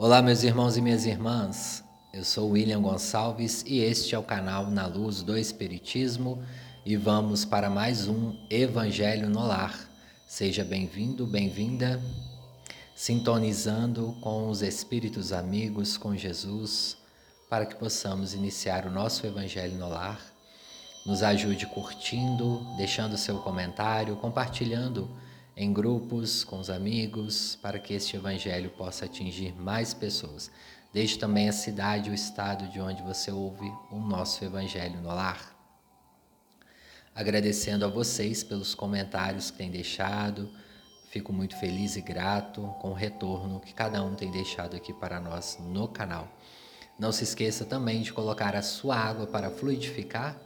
Olá, meus irmãos e minhas irmãs. Eu sou William Gonçalves e este é o canal Na Luz do Espiritismo e vamos para mais um Evangelho no Lar. Seja bem-vindo, bem-vinda, sintonizando com os Espíritos amigos, com Jesus, para que possamos iniciar o nosso Evangelho no Lar. Nos ajude curtindo, deixando seu comentário, compartilhando em grupos, com os amigos, para que este evangelho possa atingir mais pessoas. Deixe também a cidade, o estado de onde você ouve o nosso evangelho no lar. Agradecendo a vocês pelos comentários que têm deixado, fico muito feliz e grato com o retorno que cada um tem deixado aqui para nós no canal. Não se esqueça também de colocar a sua água para fluidificar,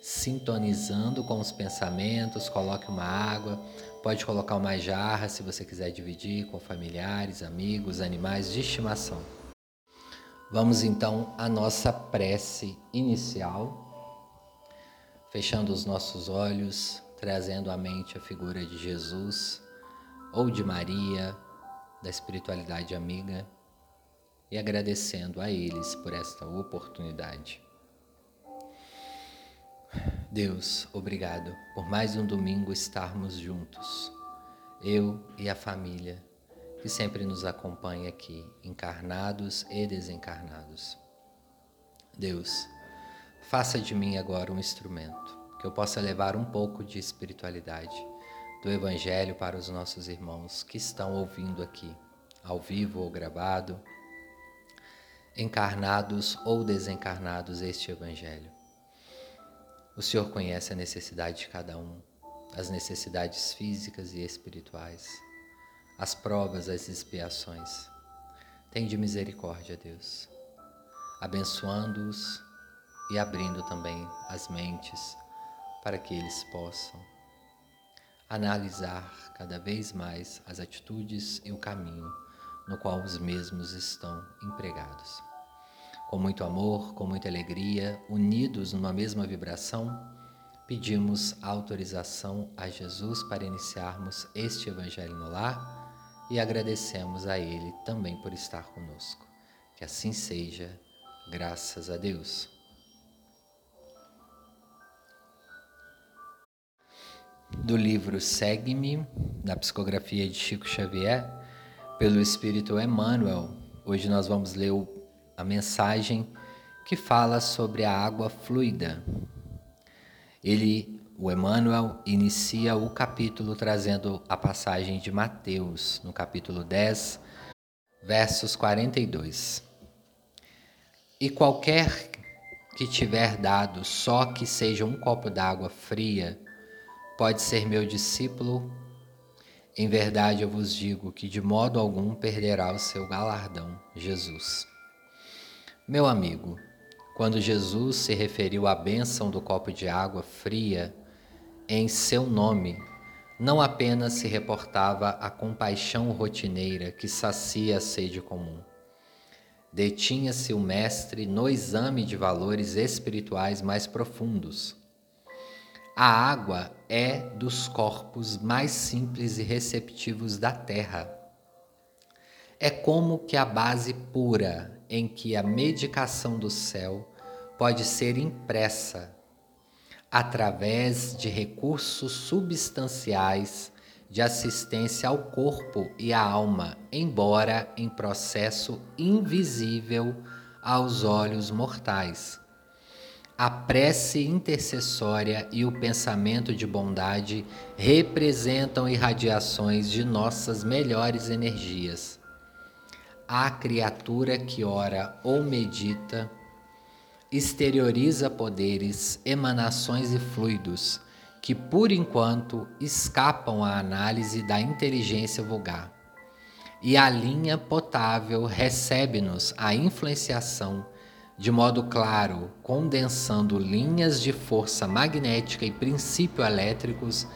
sintonizando com os pensamentos, coloque uma água Pode colocar uma jarra se você quiser dividir com familiares, amigos, animais de estimação. Vamos então à nossa prece inicial, fechando os nossos olhos, trazendo à mente a figura de Jesus ou de Maria, da espiritualidade amiga, e agradecendo a eles por esta oportunidade. Deus, obrigado por mais um domingo estarmos juntos, eu e a família que sempre nos acompanha aqui, encarnados e desencarnados. Deus, faça de mim agora um instrumento, que eu possa levar um pouco de espiritualidade do Evangelho para os nossos irmãos que estão ouvindo aqui, ao vivo ou gravado, encarnados ou desencarnados, este Evangelho. O Senhor conhece a necessidade de cada um, as necessidades físicas e espirituais, as provas, as expiações. Tende misericórdia, Deus, abençoando-os e abrindo também as mentes para que eles possam analisar cada vez mais as atitudes e o caminho no qual os mesmos estão empregados com muito amor, com muita alegria, unidos numa mesma vibração, pedimos autorização a Jesus para iniciarmos este Evangelho no lar e agradecemos a Ele também por estar conosco. Que assim seja, graças a Deus. Do livro Segue-me, da psicografia de Chico Xavier, pelo Espírito Emmanuel, hoje nós vamos ler o a mensagem que fala sobre a água fluida. Ele, o Emmanuel, inicia o capítulo trazendo a passagem de Mateus, no capítulo 10, versos 42. E qualquer que tiver dado só que seja um copo d'água fria, pode ser meu discípulo. Em verdade eu vos digo que de modo algum perderá o seu galardão. Jesus. Meu amigo, quando Jesus se referiu à bênção do copo de água fria em seu nome, não apenas se reportava à compaixão rotineira que sacia a sede comum. Detinha-se o Mestre no exame de valores espirituais mais profundos. A água é dos corpos mais simples e receptivos da terra. É como que a base pura em que a medicação do céu pode ser impressa através de recursos substanciais de assistência ao corpo e à alma, embora em processo invisível aos olhos mortais. A prece intercessória e o pensamento de bondade representam irradiações de nossas melhores energias a criatura que ora ou medita exterioriza poderes, emanações e fluidos que, por enquanto, escapam à análise da inteligência vulgar. E a linha potável recebe-nos a influenciação de modo claro, condensando linhas de força magnética e princípio elétricos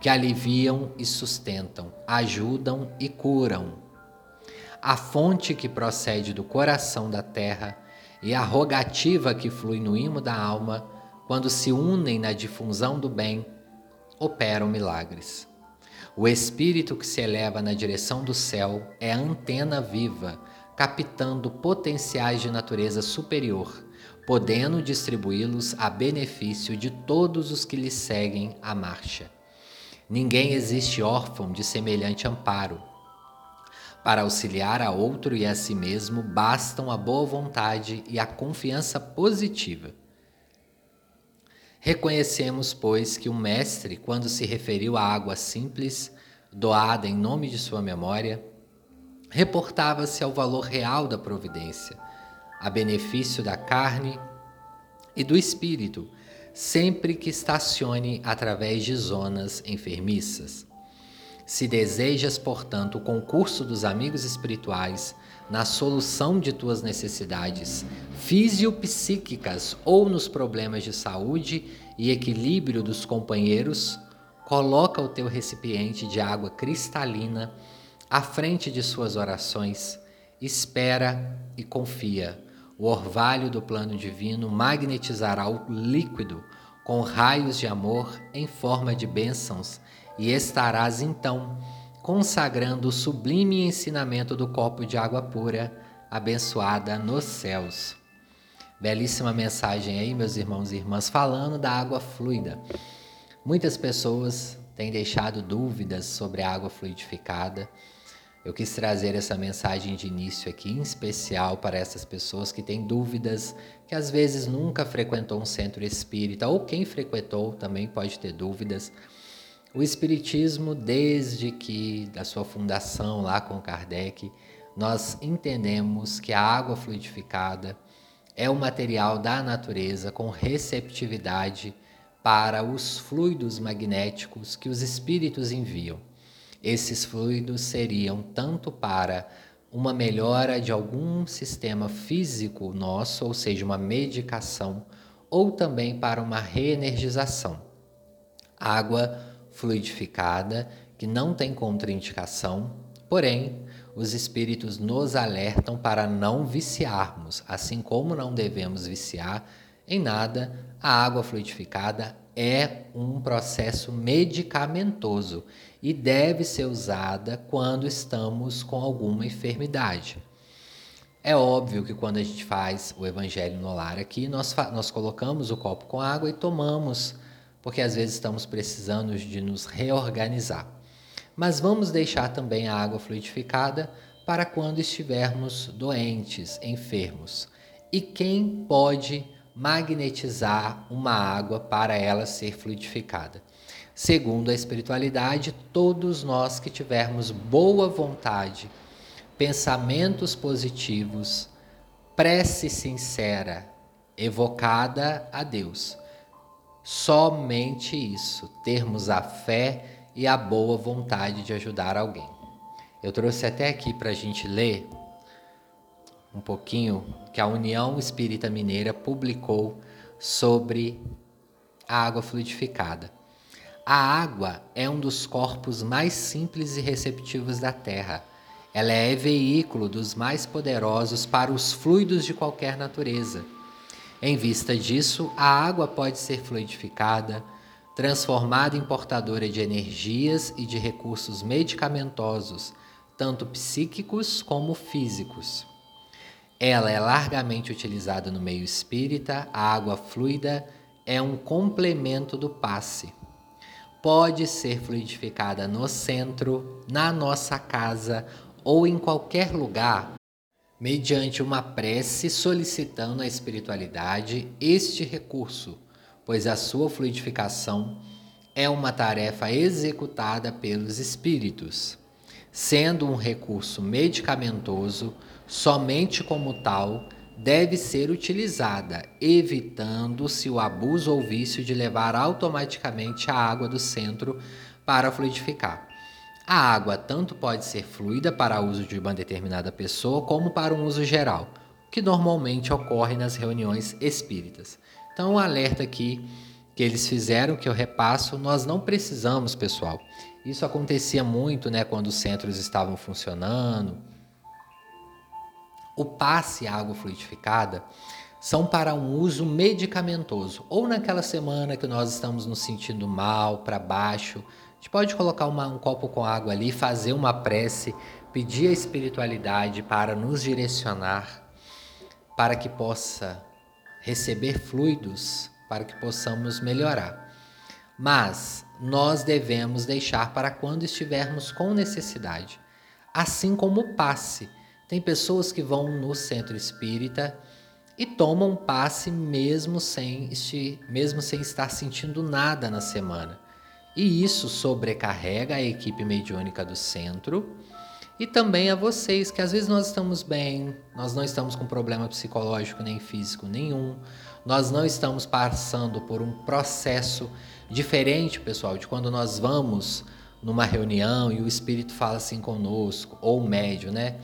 que aliviam e sustentam, ajudam e curam a fonte que procede do coração da terra e a rogativa que flui no imo da alma, quando se unem na difusão do bem, operam milagres. O espírito que se eleva na direção do céu é antena viva, captando potenciais de natureza superior, podendo distribuí-los a benefício de todos os que lhe seguem a marcha. Ninguém existe órfão de semelhante amparo. Para auxiliar a outro e a si mesmo, bastam a boa vontade e a confiança positiva. Reconhecemos, pois, que o Mestre, quando se referiu à água simples, doada em nome de sua memória, reportava-se ao valor real da providência, a benefício da carne e do espírito, sempre que estacione através de zonas enfermiças. Se desejas, portanto, o concurso dos amigos espirituais na solução de tuas necessidades fisiopsíquicas ou nos problemas de saúde e equilíbrio dos companheiros, coloca o teu recipiente de água cristalina à frente de suas orações, espera e confia. O orvalho do plano divino magnetizará o líquido com raios de amor em forma de bênçãos e estarás então consagrando o sublime ensinamento do copo de água pura, abençoada nos céus. Belíssima mensagem aí, meus irmãos e irmãs, falando da água fluida. Muitas pessoas têm deixado dúvidas sobre a água fluidificada. Eu quis trazer essa mensagem de início aqui, em especial para essas pessoas que têm dúvidas, que às vezes nunca frequentou um centro espírita, ou quem frequentou também pode ter dúvidas. O Espiritismo, desde que da sua fundação lá com Kardec, nós entendemos que a água fluidificada é o material da natureza com receptividade para os fluidos magnéticos que os espíritos enviam. Esses fluidos seriam tanto para uma melhora de algum sistema físico nosso, ou seja, uma medicação, ou também para uma reenergização. Água fluidificada, que não tem contraindicação, porém, os espíritos nos alertam para não viciarmos, assim como não devemos viciar em nada, a água fluidificada é um processo medicamentoso e deve ser usada quando estamos com alguma enfermidade. É óbvio que quando a gente faz o Evangelho no lar aqui, nós, nós colocamos o copo com água e tomamos, porque às vezes estamos precisando de nos reorganizar. Mas vamos deixar também a água fluidificada para quando estivermos doentes, enfermos. E quem pode magnetizar uma água para ela ser fluidificada. Segundo a espiritualidade, todos nós que tivermos boa vontade, pensamentos positivos, prece sincera, evocada a Deus, somente isso, termos a fé e a boa vontade de ajudar alguém. Eu trouxe até aqui para a gente ler um pouquinho que a União Espírita Mineira publicou sobre a água fluidificada. A água é um dos corpos mais simples e receptivos da Terra. Ela é veículo dos mais poderosos para os fluidos de qualquer natureza. Em vista disso, a água pode ser fluidificada, transformada em portadora de energias e de recursos medicamentosos, tanto psíquicos como físicos. Ela é largamente utilizada no meio espírita, a água fluida é um complemento do passe. Pode ser fluidificada no centro, na nossa casa ou em qualquer lugar, mediante uma prece solicitando à espiritualidade este recurso, pois a sua fluidificação é uma tarefa executada pelos espíritos, sendo um recurso medicamentoso somente como tal, deve ser utilizada, evitando-se o abuso ou vício de levar automaticamente a água do centro para fluidificar. A água tanto pode ser fluida para uso de uma determinada pessoa, como para um uso geral, que normalmente ocorre nas reuniões espíritas. Então, um alerta aqui que eles fizeram, que eu repasso, nós não precisamos, pessoal. Isso acontecia muito né, quando os centros estavam funcionando, o passe água fluidificada são para um uso medicamentoso, ou naquela semana que nós estamos nos sentindo mal, para baixo, gente pode colocar uma, um copo com água ali, fazer uma prece pedir a espiritualidade para nos direcionar, para que possa receber fluidos, para que possamos melhorar. Mas nós devemos deixar para quando estivermos com necessidade, assim como o passe. Tem pessoas que vão no centro espírita e tomam passe mesmo sem, mesmo sem estar sentindo nada na semana. E isso sobrecarrega a equipe mediúnica do centro e também a vocês, que às vezes nós estamos bem, nós não estamos com problema psicológico nem físico nenhum, nós não estamos passando por um processo diferente, pessoal, de quando nós vamos numa reunião e o espírito fala assim conosco, ou o médio, né?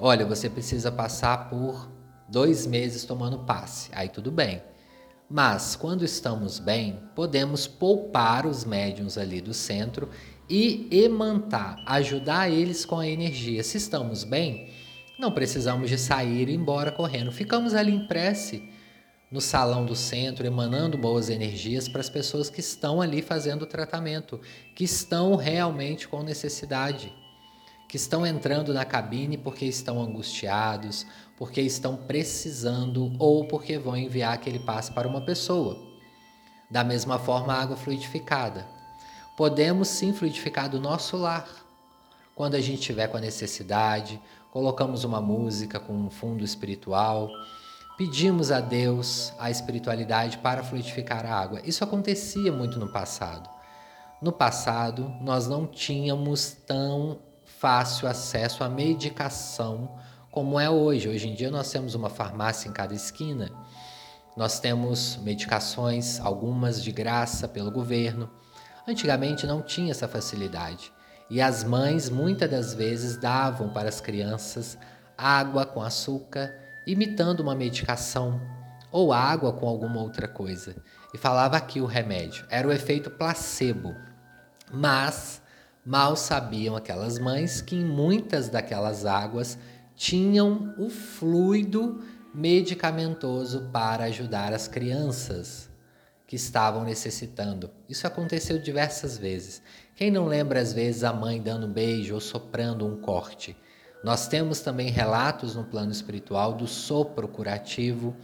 Olha, você precisa passar por dois meses tomando passe, aí tudo bem. Mas quando estamos bem, podemos poupar os médiums ali do centro e emantar, ajudar eles com a energia. Se estamos bem, não precisamos de sair e ir embora correndo. Ficamos ali em prece no salão do centro, emanando boas energias para as pessoas que estão ali fazendo o tratamento, que estão realmente com necessidade, que estão entrando na cabine porque estão angustiados, porque estão precisando ou porque vão enviar aquele passe para uma pessoa. Da mesma forma, a água fluidificada. Podemos sim fluidificar do nosso lar. Quando a gente tiver com a necessidade, colocamos uma música com um fundo espiritual, pedimos a Deus a espiritualidade para fluidificar a água. Isso acontecia muito no passado. No passado, nós não tínhamos tão fácil acesso à medicação como é hoje. Hoje em dia nós temos uma farmácia em cada esquina. Nós temos medicações, algumas de graça pelo governo. Antigamente não tinha essa facilidade. E as mães muitas das vezes davam para as crianças água com açúcar, imitando uma medicação, ou água com alguma outra coisa. E falava aqui o remédio. Era o efeito placebo. Mas mal sabiam aquelas mães que em muitas daquelas águas tinham o fluido medicamentoso para ajudar as crianças que estavam necessitando. Isso aconteceu diversas vezes. Quem não lembra às vezes a mãe dando um beijo ou soprando um corte? Nós temos também relatos no plano espiritual do sopro curativo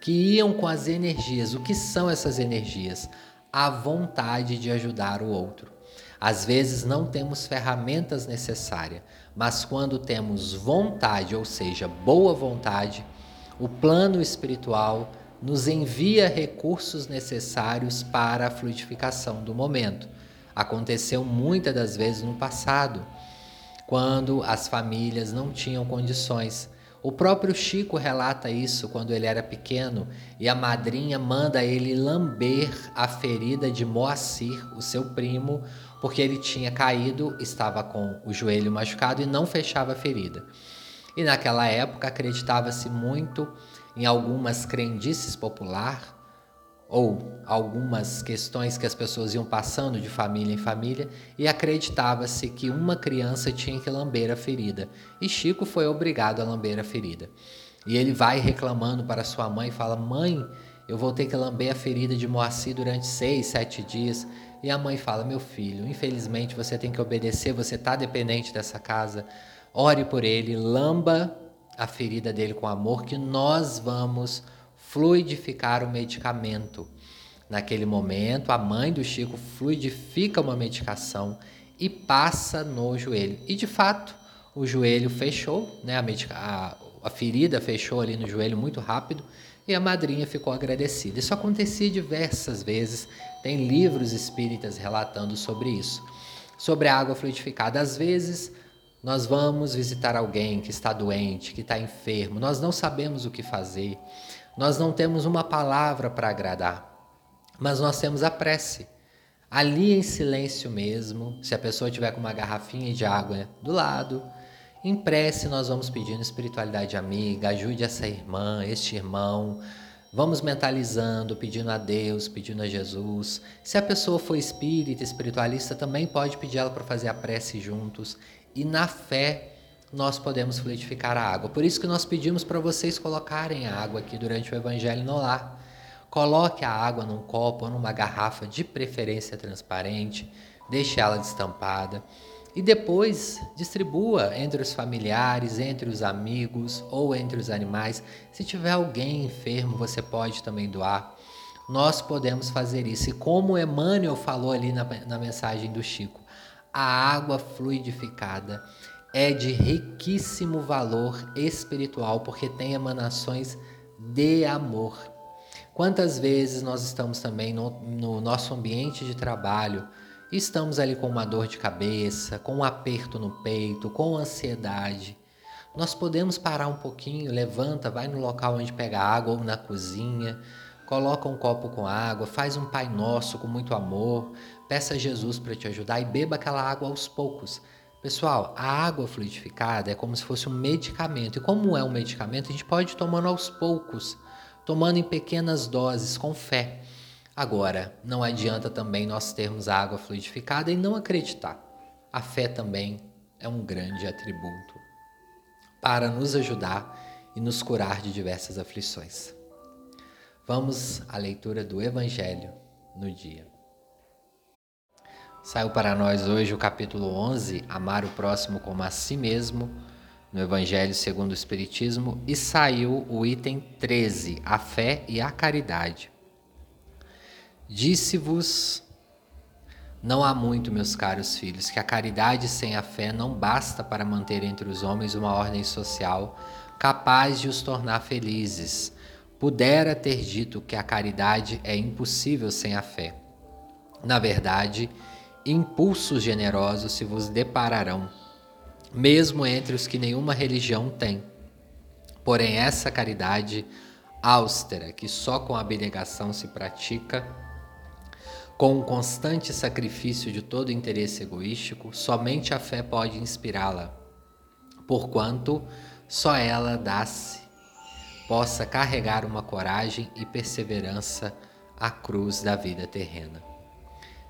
que iam com as energias. O que são essas energias? A vontade de ajudar o outro. Às vezes não temos ferramentas necessárias, mas quando temos vontade, ou seja, boa vontade, o plano espiritual nos envia recursos necessários para a fluidificação do momento. Aconteceu muitas das vezes no passado, quando as famílias não tinham condições. O próprio Chico relata isso quando ele era pequeno e a madrinha manda ele lamber a ferida de Moacir, o seu primo, porque ele tinha caído, estava com o joelho machucado e não fechava a ferida. E naquela época acreditava-se muito em algumas crendices popular ou algumas questões que as pessoas iam passando de família em família e acreditava-se que uma criança tinha que lamber a ferida. E Chico foi obrigado a lamber a ferida. E ele vai reclamando para sua mãe e fala: Mãe, eu vou ter que lamber a ferida de Moacir durante seis, sete dias. E a mãe fala: Meu filho, infelizmente você tem que obedecer, você está dependente dessa casa. Ore por ele, lamba a ferida dele com amor, que nós vamos fluidificar o medicamento. Naquele momento, a mãe do Chico fluidifica uma medicação e passa no joelho. E de fato, o joelho fechou, né? a, medica... a, a ferida fechou ali no joelho muito rápido e a madrinha ficou agradecida. Isso acontecia diversas vezes, tem livros espíritas relatando sobre isso. Sobre a água fluidificada, às vezes nós vamos visitar alguém que está doente, que está enfermo, nós não sabemos o que fazer, nós não temos uma palavra para agradar, mas nós temos a prece. Ali em silêncio mesmo, se a pessoa tiver com uma garrafinha de água do lado, em prece, nós vamos pedindo espiritualidade amiga, ajude essa irmã, este irmão. Vamos mentalizando, pedindo a Deus, pedindo a Jesus. Se a pessoa for espírita, espiritualista, também pode pedir ela para fazer a prece juntos. E na fé, nós podemos fluidificar a água. Por isso que nós pedimos para vocês colocarem a água aqui durante o Evangelho no lar. Coloque a água num copo ou numa garrafa, de preferência transparente, deixe ela destampada e depois distribua entre os familiares, entre os amigos ou entre os animais. Se tiver alguém enfermo, você pode também doar. Nós podemos fazer isso. E como Emmanuel falou ali na, na mensagem do Chico, a água fluidificada é de riquíssimo valor espiritual, porque tem emanações de amor. Quantas vezes nós estamos também no, no nosso ambiente de trabalho, estamos ali com uma dor de cabeça, com um aperto no peito, com ansiedade. Nós podemos parar um pouquinho, levanta, vai no local onde pega água ou na cozinha, coloca um copo com água, faz um Pai Nosso com muito amor, peça a Jesus para te ajudar e beba aquela água aos poucos. Pessoal, a água fluidificada é como se fosse um medicamento. E como é um medicamento, a gente pode ir tomando aos poucos, tomando em pequenas doses, com fé. Agora, não adianta também nós termos a água fluidificada e não acreditar. A fé também é um grande atributo para nos ajudar e nos curar de diversas aflições. Vamos à leitura do Evangelho no dia. Saiu para nós hoje o capítulo 11, Amar o próximo como a si mesmo, no Evangelho segundo o Espiritismo, e saiu o item 13, a fé e a caridade. Disse-vos, não há muito, meus caros filhos, que a caridade sem a fé não basta para manter entre os homens uma ordem social capaz de os tornar felizes. Pudera ter dito que a caridade é impossível sem a fé. Na verdade, impulsos generosos se vos depararão, mesmo entre os que nenhuma religião tem. Porém, essa caridade austera, que só com abnegação se pratica, com o constante sacrifício de todo interesse egoístico, somente a fé pode inspirá-la, porquanto só ela dá-se, possa carregar uma coragem e perseverança à cruz da vida terrena.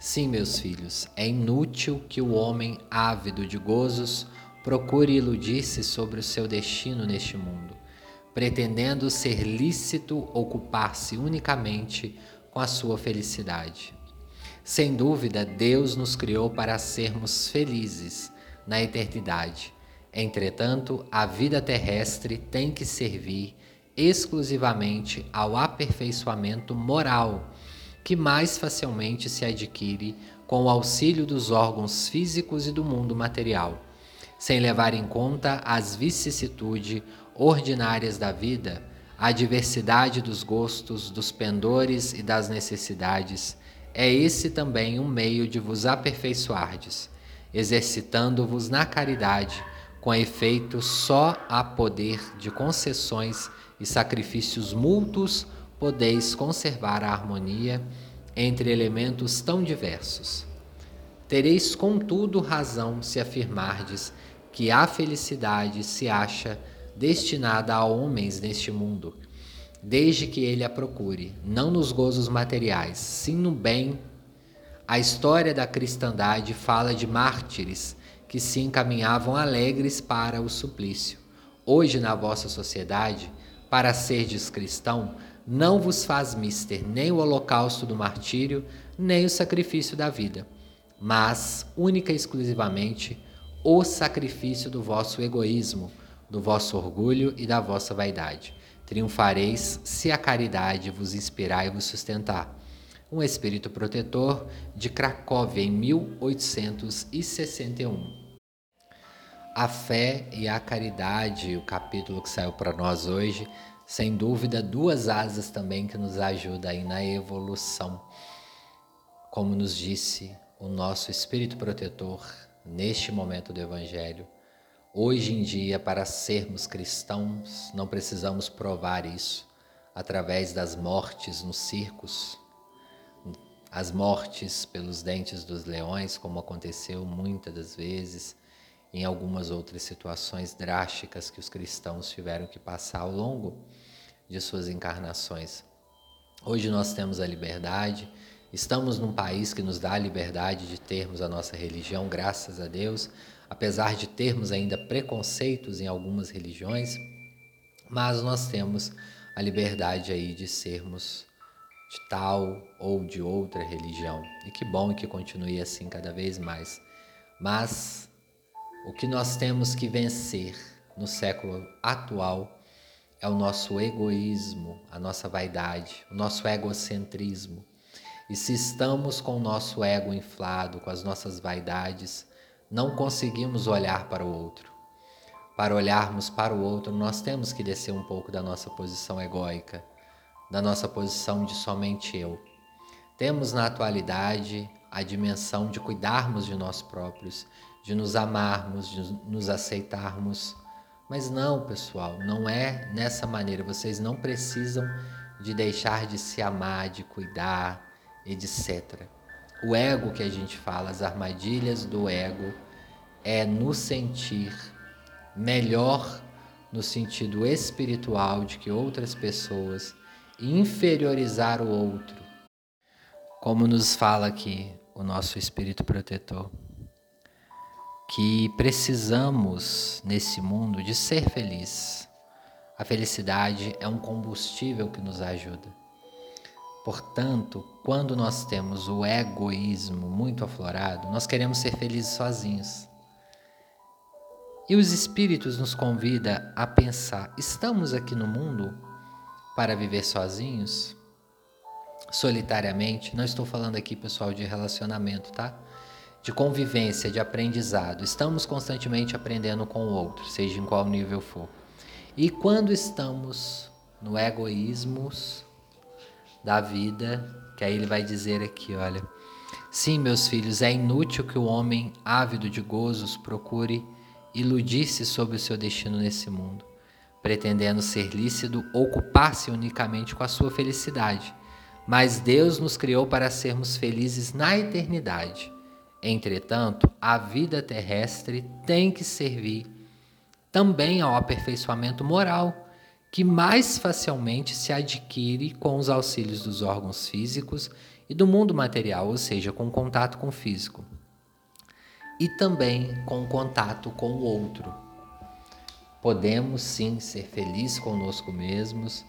Sim, meus filhos, é inútil que o homem ávido de gozos procure iludir-se sobre o seu destino neste mundo, pretendendo ser lícito ocupar-se unicamente com a sua felicidade. Sem dúvida, Deus nos criou para sermos felizes na eternidade. Entretanto, a vida terrestre tem que servir exclusivamente ao aperfeiçoamento moral, que mais facilmente se adquire com o auxílio dos órgãos físicos e do mundo material, sem levar em conta as vicissitudes ordinárias da vida, a diversidade dos gostos, dos pendores e das necessidades. É esse também um meio de vos aperfeiçoardes, exercitando-vos na caridade, com efeito só a poder de concessões e sacrifícios mútuos podeis conservar a harmonia entre elementos tão diversos. Tereis, contudo, razão se afirmardes que a felicidade se acha destinada a homens neste mundo desde que ele a procure, não nos gozos materiais, sim no bem. A história da cristandade fala de mártires que se encaminhavam alegres para o suplício. Hoje, na vossa sociedade, para serdes cristão, não vos faz mister nem o holocausto do martírio, nem o sacrifício da vida, mas única e exclusivamente o sacrifício do vosso egoísmo, do vosso orgulho e da vossa vaidade triunfareis se a caridade vos inspirar e vos sustentar. Um espírito protetor de Cracóvia em 1861. A fé e a caridade, o capítulo que saiu para nós hoje, sem dúvida, duas asas também que nos ajudam aí na evolução. Como nos disse o nosso espírito protetor neste momento do Evangelho, Hoje em dia, para sermos cristãos, não precisamos provar isso através das mortes nos circos, as mortes pelos dentes dos leões, como aconteceu muitas das vezes em algumas outras situações drásticas que os cristãos tiveram que passar ao longo de suas encarnações. Hoje nós temos a liberdade, estamos num país que nos dá a liberdade de termos a nossa religião, graças a Deus, apesar de termos ainda preconceitos em algumas religiões, mas nós temos a liberdade aí de sermos de tal ou de outra religião. E que bom que continue assim cada vez mais. Mas O que nós temos que vencer no século atual é o nosso egoísmo, a nossa vaidade, o nosso egocentrismo. E se estamos com o nosso ego inflado, com as nossas vaidades, não conseguimos olhar para o outro. Para olharmos para o outro, nós temos que descer um pouco da nossa posição egóica, da nossa posição de somente eu. Temos na atualidade a dimensão de cuidarmos de nós próprios, de nos amarmos, de nos aceitarmos. Mas não, pessoal, não é nessa maneira. Vocês não precisam de deixar de se amar, de cuidar, etc. O ego que a gente fala, as armadilhas do ego, é no sentir melhor no sentido espiritual de que outras pessoas inferiorizar o outro. Como nos fala aqui o nosso espírito protetor que precisamos nesse mundo de ser feliz. A felicidade é um combustível que nos ajuda. Portanto, quando nós temos o egoísmo muito aflorado, nós queremos ser felizes sozinhos. E os espíritos nos convida a pensar: estamos aqui no mundo para viver sozinhos? Solitariamente? Não estou falando aqui, pessoal, de relacionamento, tá? De convivência, de aprendizado. Estamos constantemente aprendendo com o outro, seja em qual nível for. E quando estamos no egoísmo da vida, que aí ele vai dizer aqui, olha, sim, meus filhos, é inútil que o homem ávido de gozos procure iludir-se sobre o seu destino nesse mundo, pretendendo ser lícito, ocupar-se unicamente com a sua felicidade. Mas Deus nos criou para sermos felizes na eternidade Entretanto, a vida terrestre tem que servir também ao aperfeiçoamento moral, que mais facilmente se adquire com os auxílios dos órgãos físicos e do mundo material, ou seja, com contato com o físico. E também com contato com o outro. Podemos sim ser felizes conosco mesmos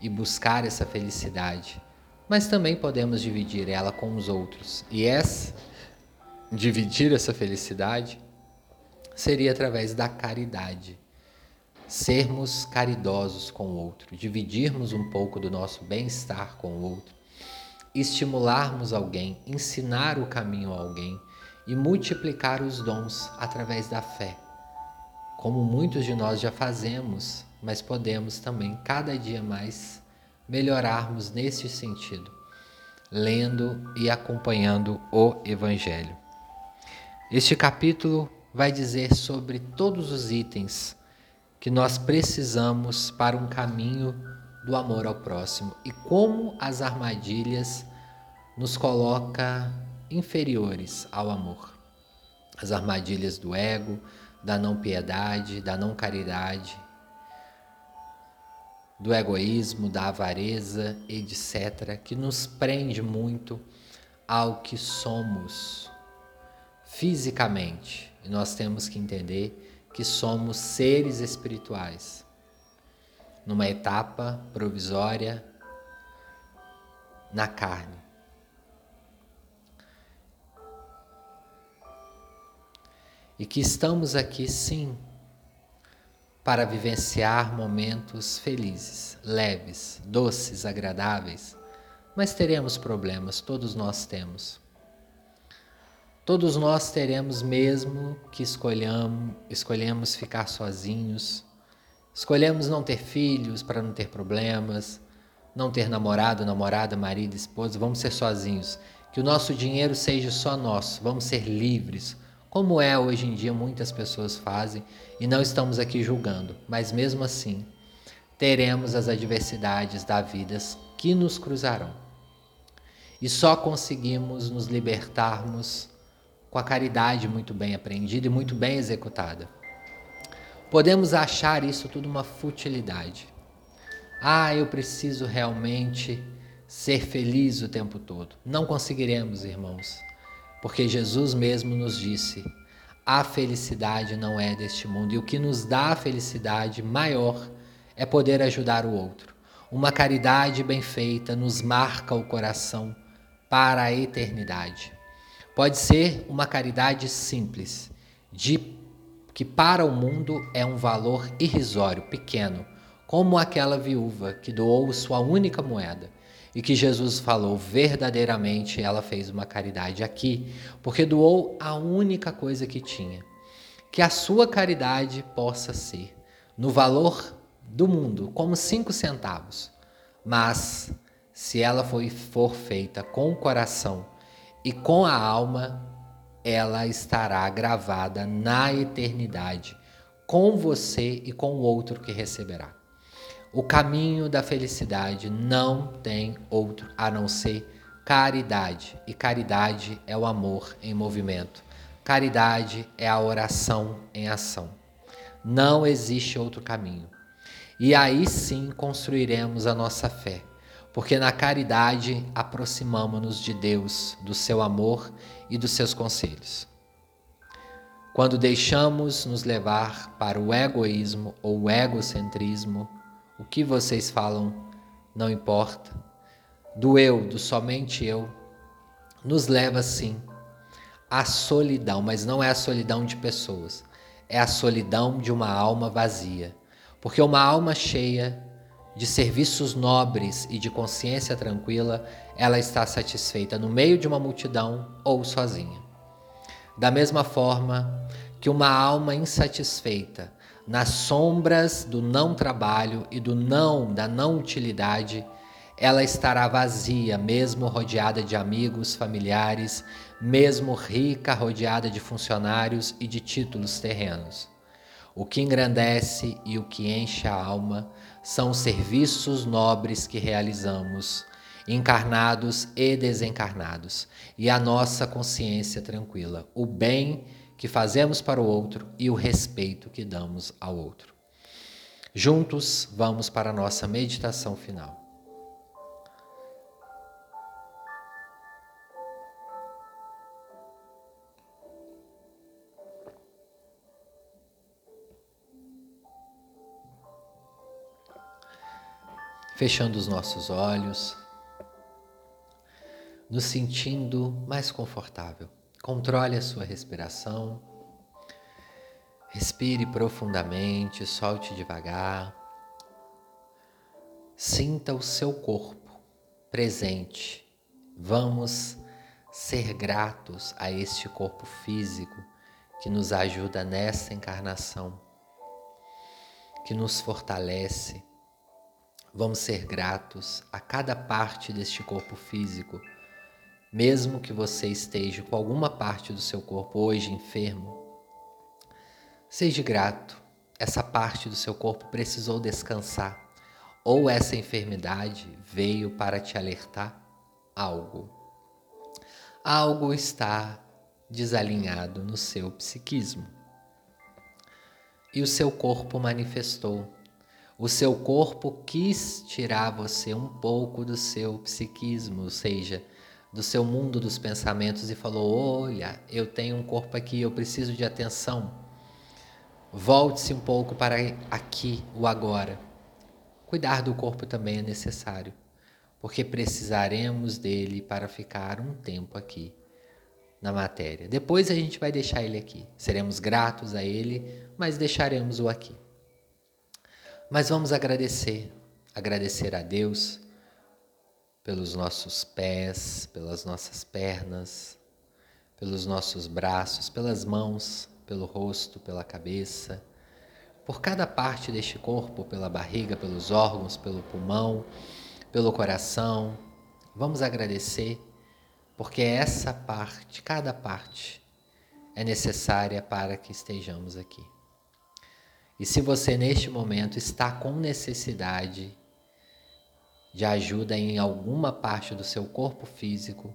e buscar essa felicidade, mas também podemos dividir ela com os outros. E essa dividir essa felicidade seria através da caridade. Sermos caridosos com o outro, dividirmos um pouco do nosso bem-estar com o outro, estimularmos alguém, ensinar o caminho a alguém e multiplicar os dons através da fé. Como muitos de nós já fazemos, mas podemos também cada dia mais melhorarmos nesse sentido, lendo e acompanhando o Evangelho. Este capítulo vai dizer sobre todos os itens que nós precisamos para um caminho do amor ao próximo e como as armadilhas nos coloca inferiores ao amor. As armadilhas do ego, da não piedade, da não caridade, do egoísmo, da avareza, etc., que nos prende muito ao que somos fisicamente. E nós temos que entender que somos seres espirituais. Numa etapa provisória na carne. E que estamos aqui sim para vivenciar momentos felizes, leves, doces, agradáveis, mas teremos problemas, todos nós temos. Todos nós teremos mesmo que escolhamos, escolhemos ficar sozinhos, escolhemos não ter filhos para não ter problemas, não ter namorado, namorada, marido, esposa, vamos ser sozinhos. Que o nosso dinheiro seja só nosso, vamos ser livres, como é hoje em dia muitas pessoas fazem e não estamos aqui julgando, mas mesmo assim teremos as adversidades da vida que nos cruzarão. E só conseguimos nos libertarmos com a caridade muito bem aprendida e muito bem executada. Podemos achar isso tudo uma futilidade. Ah, eu preciso realmente ser feliz o tempo todo. Não conseguiremos, irmãos, porque Jesus mesmo nos disse: a felicidade não é deste mundo e o que nos dá a felicidade maior é poder ajudar o outro. Uma caridade bem feita nos marca o coração para a eternidade. Pode ser uma caridade simples, de que para o mundo é um valor irrisório, pequeno, como aquela viúva que doou sua única moeda e que Jesus falou verdadeiramente ela fez uma caridade aqui, porque doou a única coisa que tinha. Que a sua caridade possa ser no valor do mundo, como cinco centavos, mas se ela for, for feita com o coração e com a alma, ela estará gravada na eternidade com você e com o outro que receberá. O caminho da felicidade não tem outro a não ser caridade, e caridade é o amor em movimento. Caridade é a oração em ação. Não existe outro caminho. E aí sim construiremos a nossa fé, porque na caridade aproximamos-nos de Deus, do seu amor e dos seus conselhos. Quando deixamos nos levar para o egoísmo ou o egocentrismo, o que vocês falam não importa. Do eu, do somente eu, nos leva sim à solidão, mas não é a solidão de pessoas, é a solidão de uma alma vazia. Porque uma alma cheia de serviços nobres e de consciência tranquila, ela está satisfeita no meio de uma multidão ou sozinha. Da mesma forma que uma alma insatisfeita nas sombras do não trabalho e do não, da não utilidade, ela estará vazia, mesmo rodeada de amigos, familiares, mesmo rica, rodeada de funcionários e de títulos terrenos. O que engrandece e o que enche a alma são os serviços nobres que realizamos, encarnados e desencarnados, e a nossa consciência tranquila, o bem que fazemos para o outro e o respeito que damos ao outro. Juntos, vamos para a nossa meditação final. Fechando os nossos olhos, nos sentindo mais confortável. Controle a sua respiração. Respire profundamente, solte devagar. Sinta o seu corpo presente. Vamos ser gratos a este corpo físico que nos ajuda nessa encarnação, que nos fortalece. Vamos ser gratos a cada parte deste corpo físico mesmo que você esteja com alguma parte do seu corpo hoje enfermo, seja grato. Essa parte do seu corpo precisou descansar, ou essa enfermidade veio para te alertar algo. Algo está desalinhado no seu psiquismo. E o seu corpo manifestou. O seu corpo quis tirar você um pouco do seu psiquismo, ou seja, do seu mundo dos pensamentos e falou: Olha, eu tenho um corpo aqui, eu preciso de atenção. Volte-se um pouco para aqui, o agora. Cuidar do corpo também é necessário, porque precisaremos dele para ficar um tempo aqui na matéria. Depois a gente vai deixar ele aqui. Seremos gratos a ele, mas deixaremos-o aqui. Mas vamos agradecer, agradecer a Deus pelos nossos pés, pelas nossas pernas, pelos nossos braços, pelas mãos, pelo rosto, pela cabeça, por cada parte deste corpo, pela barriga, pelos órgãos, pelo pulmão, pelo coração. Vamos agradecer, porque essa parte, cada parte, é necessária para que estejamos aqui. E se você neste momento está com necessidade de ajuda em alguma parte do seu corpo físico,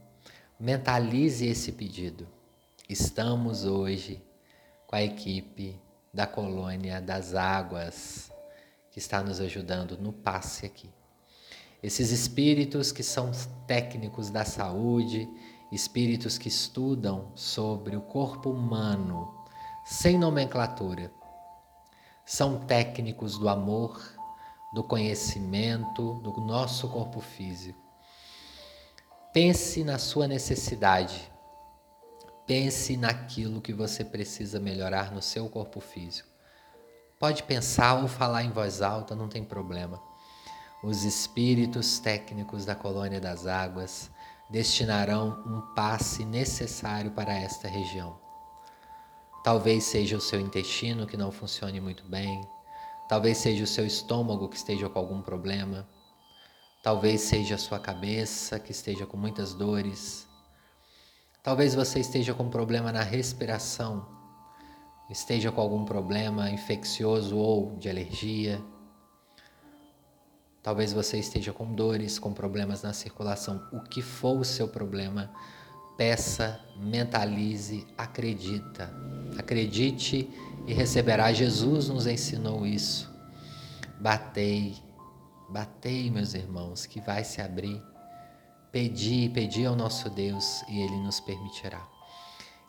mentalize esse pedido. Estamos hoje com a equipe da colônia das águas que está nos ajudando no passe aqui. Esses espíritos que são técnicos da saúde, espíritos que estudam sobre o corpo humano sem nomenclatura, são técnicos do amor, do conhecimento do nosso corpo físico. Pense na sua necessidade. Pense naquilo que você precisa melhorar no seu corpo físico. Pode pensar ou falar em voz alta, não tem problema. Os espíritos técnicos da colônia das águas destinarão um passe necessário para esta região. Talvez seja o seu intestino que não funcione muito bem, talvez seja o seu estômago que esteja com algum problema, talvez seja a sua cabeça que esteja com muitas dores, talvez você esteja com problema na respiração, esteja com algum problema infeccioso ou de alergia. Talvez você esteja com dores, com problemas na circulação. O que for o seu problema, peça, mentalize, acredita. Acredite e receberá. Jesus nos ensinou isso. Batei, batei, meus irmãos, que vai se abrir. Pedi, pedi ao nosso Deus e Ele nos permitirá.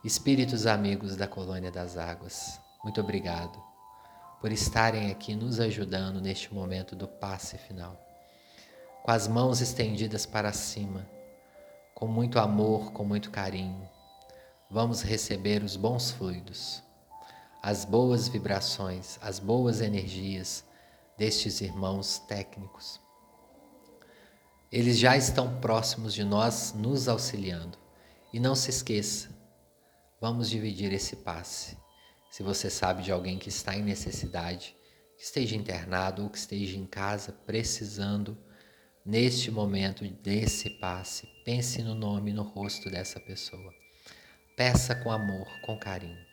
Espíritos amigos da colônia das águas, muito obrigado por estarem aqui nos ajudando neste momento do passe final. Com as mãos estendidas para cima, com muito amor, com muito carinho, vamos receber os bons fluidos, as boas vibrações, as boas energias destes irmãos técnicos. Eles já estão próximos de nós, nos auxiliando. E não se esqueça, vamos dividir esse passe se você sabe de alguém que está em necessidade, que esteja internado ou que esteja em casa precisando, neste momento desse passe, pense no nome, no rosto dessa pessoa. Peça com amor, com carinho.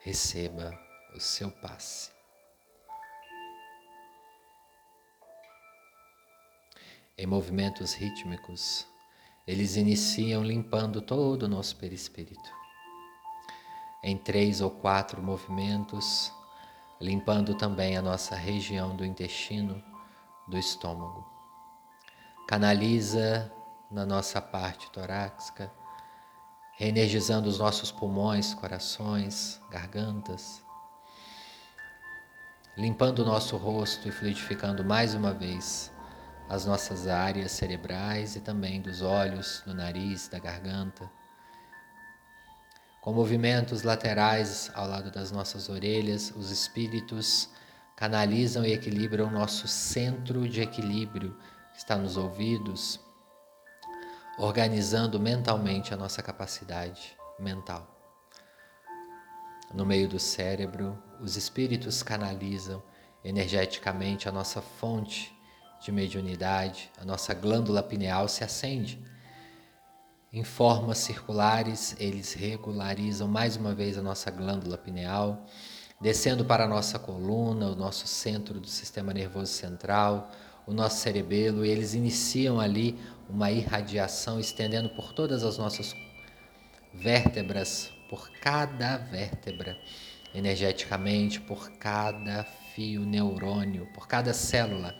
Receba o seu passe. em movimentos rítmicos, eles iniciam limpando todo o nosso perispírito. Em três ou quatro movimentos, limpando também a nossa região do intestino, do estômago. Canaliza na nossa parte torácica, reenergizando os nossos pulmões, corações, gargantas, limpando o nosso rosto e fluidificando mais uma vez as nossas áreas cerebrais e também dos olhos, do nariz, da garganta. Com movimentos laterais ao lado das nossas orelhas, os espíritos canalizam e equilibram o nosso centro de equilíbrio que está nos ouvidos, organizando mentalmente a nossa capacidade mental. No meio do cérebro, os espíritos canalizam energeticamente a nossa fonte de mediunidade, a nossa glândula pineal se acende. Em formas circulares, eles regularizam mais uma vez a nossa glândula pineal, descendo para a nossa coluna, o nosso centro do sistema nervoso central, o nosso cerebelo, e eles iniciam ali uma irradiação estendendo por todas as nossas vértebras, por cada vértebra, energeticamente, por cada fio neurônio, por cada célula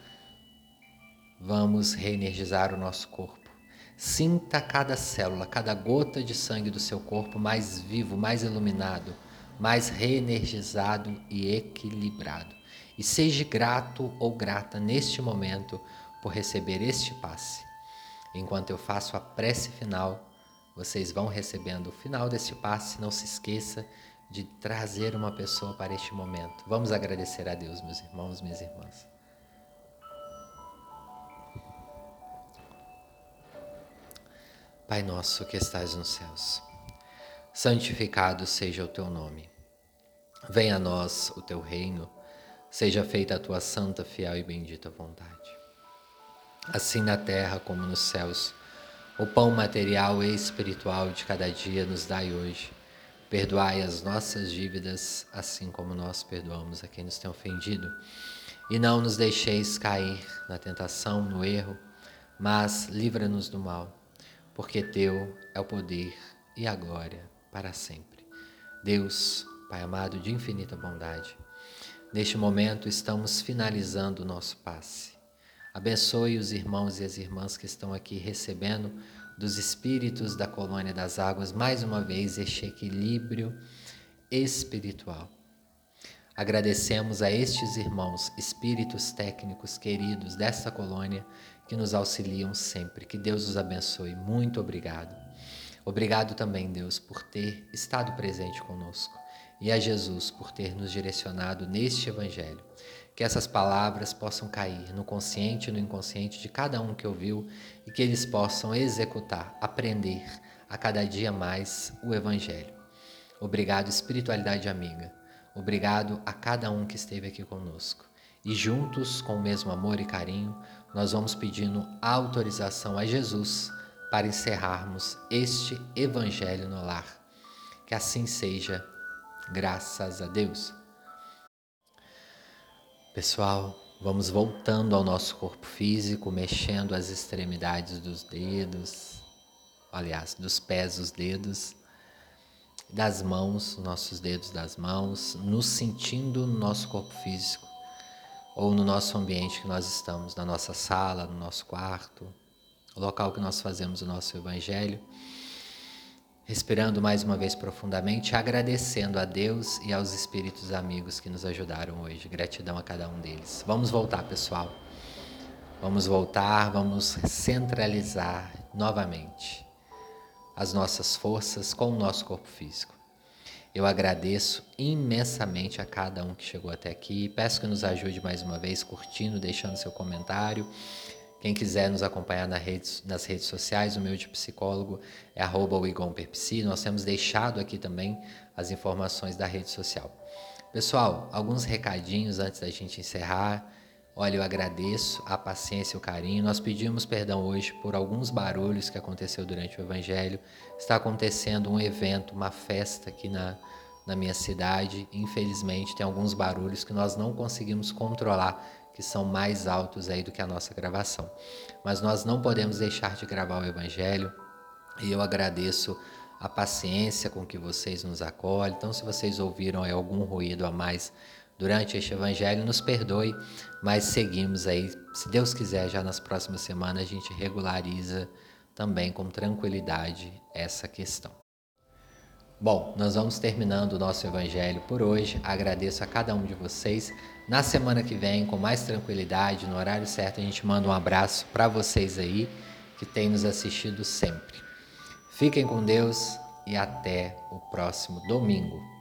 Vamos reenergizar o nosso corpo. Sinta cada célula, cada gota de sangue do seu corpo mais vivo, mais iluminado, mais reenergizado e equilibrado. E seja grato ou grata neste momento por receber este passe. Enquanto eu faço a prece final, vocês vão recebendo o final deste passe. Não se esqueça de trazer uma pessoa para este momento. Vamos agradecer a Deus, meus irmãos, minhas irmãs. Pai nosso que estais nos céus, santificado seja o teu nome. Venha a nós o teu reino, seja feita a tua santa, fiel e bendita vontade. Assim na terra como nos céus, o pão material e espiritual de cada dia nos dai hoje. Perdoai as nossas dívidas, assim como nós perdoamos a quem nos tem ofendido. E não nos deixeis cair na tentação, no erro, mas livra-nos do mal porque teu é o poder e a glória para sempre. Deus, Pai amado de infinita bondade, neste momento estamos finalizando o nosso passe. Abençoe os irmãos e as irmãs que estão aqui recebendo dos espíritos da colônia das águas mais uma vez este equilíbrio espiritual. Agradecemos a estes irmãos, espíritos técnicos queridos desta colônia que nos auxiliam sempre. Que Deus os abençoe. Muito obrigado. Obrigado também, Deus, por ter estado presente conosco e a Jesus por ter nos direcionado neste Evangelho. Que essas palavras possam cair no consciente e no inconsciente de cada um que ouviu e que eles possam executar, aprender a cada dia mais o Evangelho. Obrigado, espiritualidade amiga. Obrigado a cada um que esteve aqui conosco. E juntos, com o mesmo amor e carinho, nós vamos pedindo autorização a Jesus para encerrarmos este Evangelho no lar. Que assim seja, graças a Deus. Pessoal, vamos voltando ao nosso corpo físico, mexendo as extremidades dos dedos, aliás, dos pés, os dedos das mãos, nossos dedos das mãos, nos sentindo no nosso corpo físico ou no nosso ambiente que nós estamos, na nossa sala, no nosso quarto, o local que nós fazemos o nosso evangelho. Respirando mais uma vez profundamente, agradecendo a Deus e aos espíritos amigos que nos ajudaram hoje. Gratidão a cada um deles. Vamos voltar, pessoal. Vamos voltar, vamos centralizar novamente as nossas forças com o nosso corpo físico. Eu agradeço imensamente a cada um que chegou até aqui. Peço que nos ajude mais uma vez, curtindo, deixando seu comentário. Quem quiser nos acompanhar nas redes, sociais, o meu de psicólogo é arroba Nós temos deixado aqui também as informações da rede social. Pessoal, alguns recadinhos antes da gente encerrar. Olha, eu agradeço a paciência e o carinho. Nós pedimos perdão hoje por alguns barulhos que aconteceu durante o Evangelho. Está acontecendo um evento, uma festa aqui na, na minha cidade. Infelizmente, tem alguns barulhos que nós não conseguimos controlar, que são mais altos aí do que a nossa gravação. Mas nós não podemos deixar de gravar o Evangelho. E eu agradeço a paciência com que vocês nos acolhem. Então, se vocês ouviram algum ruído a mais, durante este evangelho, nos perdoe, mas seguimos aí. Se Deus quiser, já nas próximas semanas a gente regulariza também com tranquilidade essa questão. Bom, nós vamos terminando o nosso evangelho por hoje. Agradeço a cada um de vocês. Na semana que vem, com mais tranquilidade, no horário certo, a gente manda um abraço para vocês aí que têm nos assistido sempre. Fiquem com Deus e até o próximo domingo.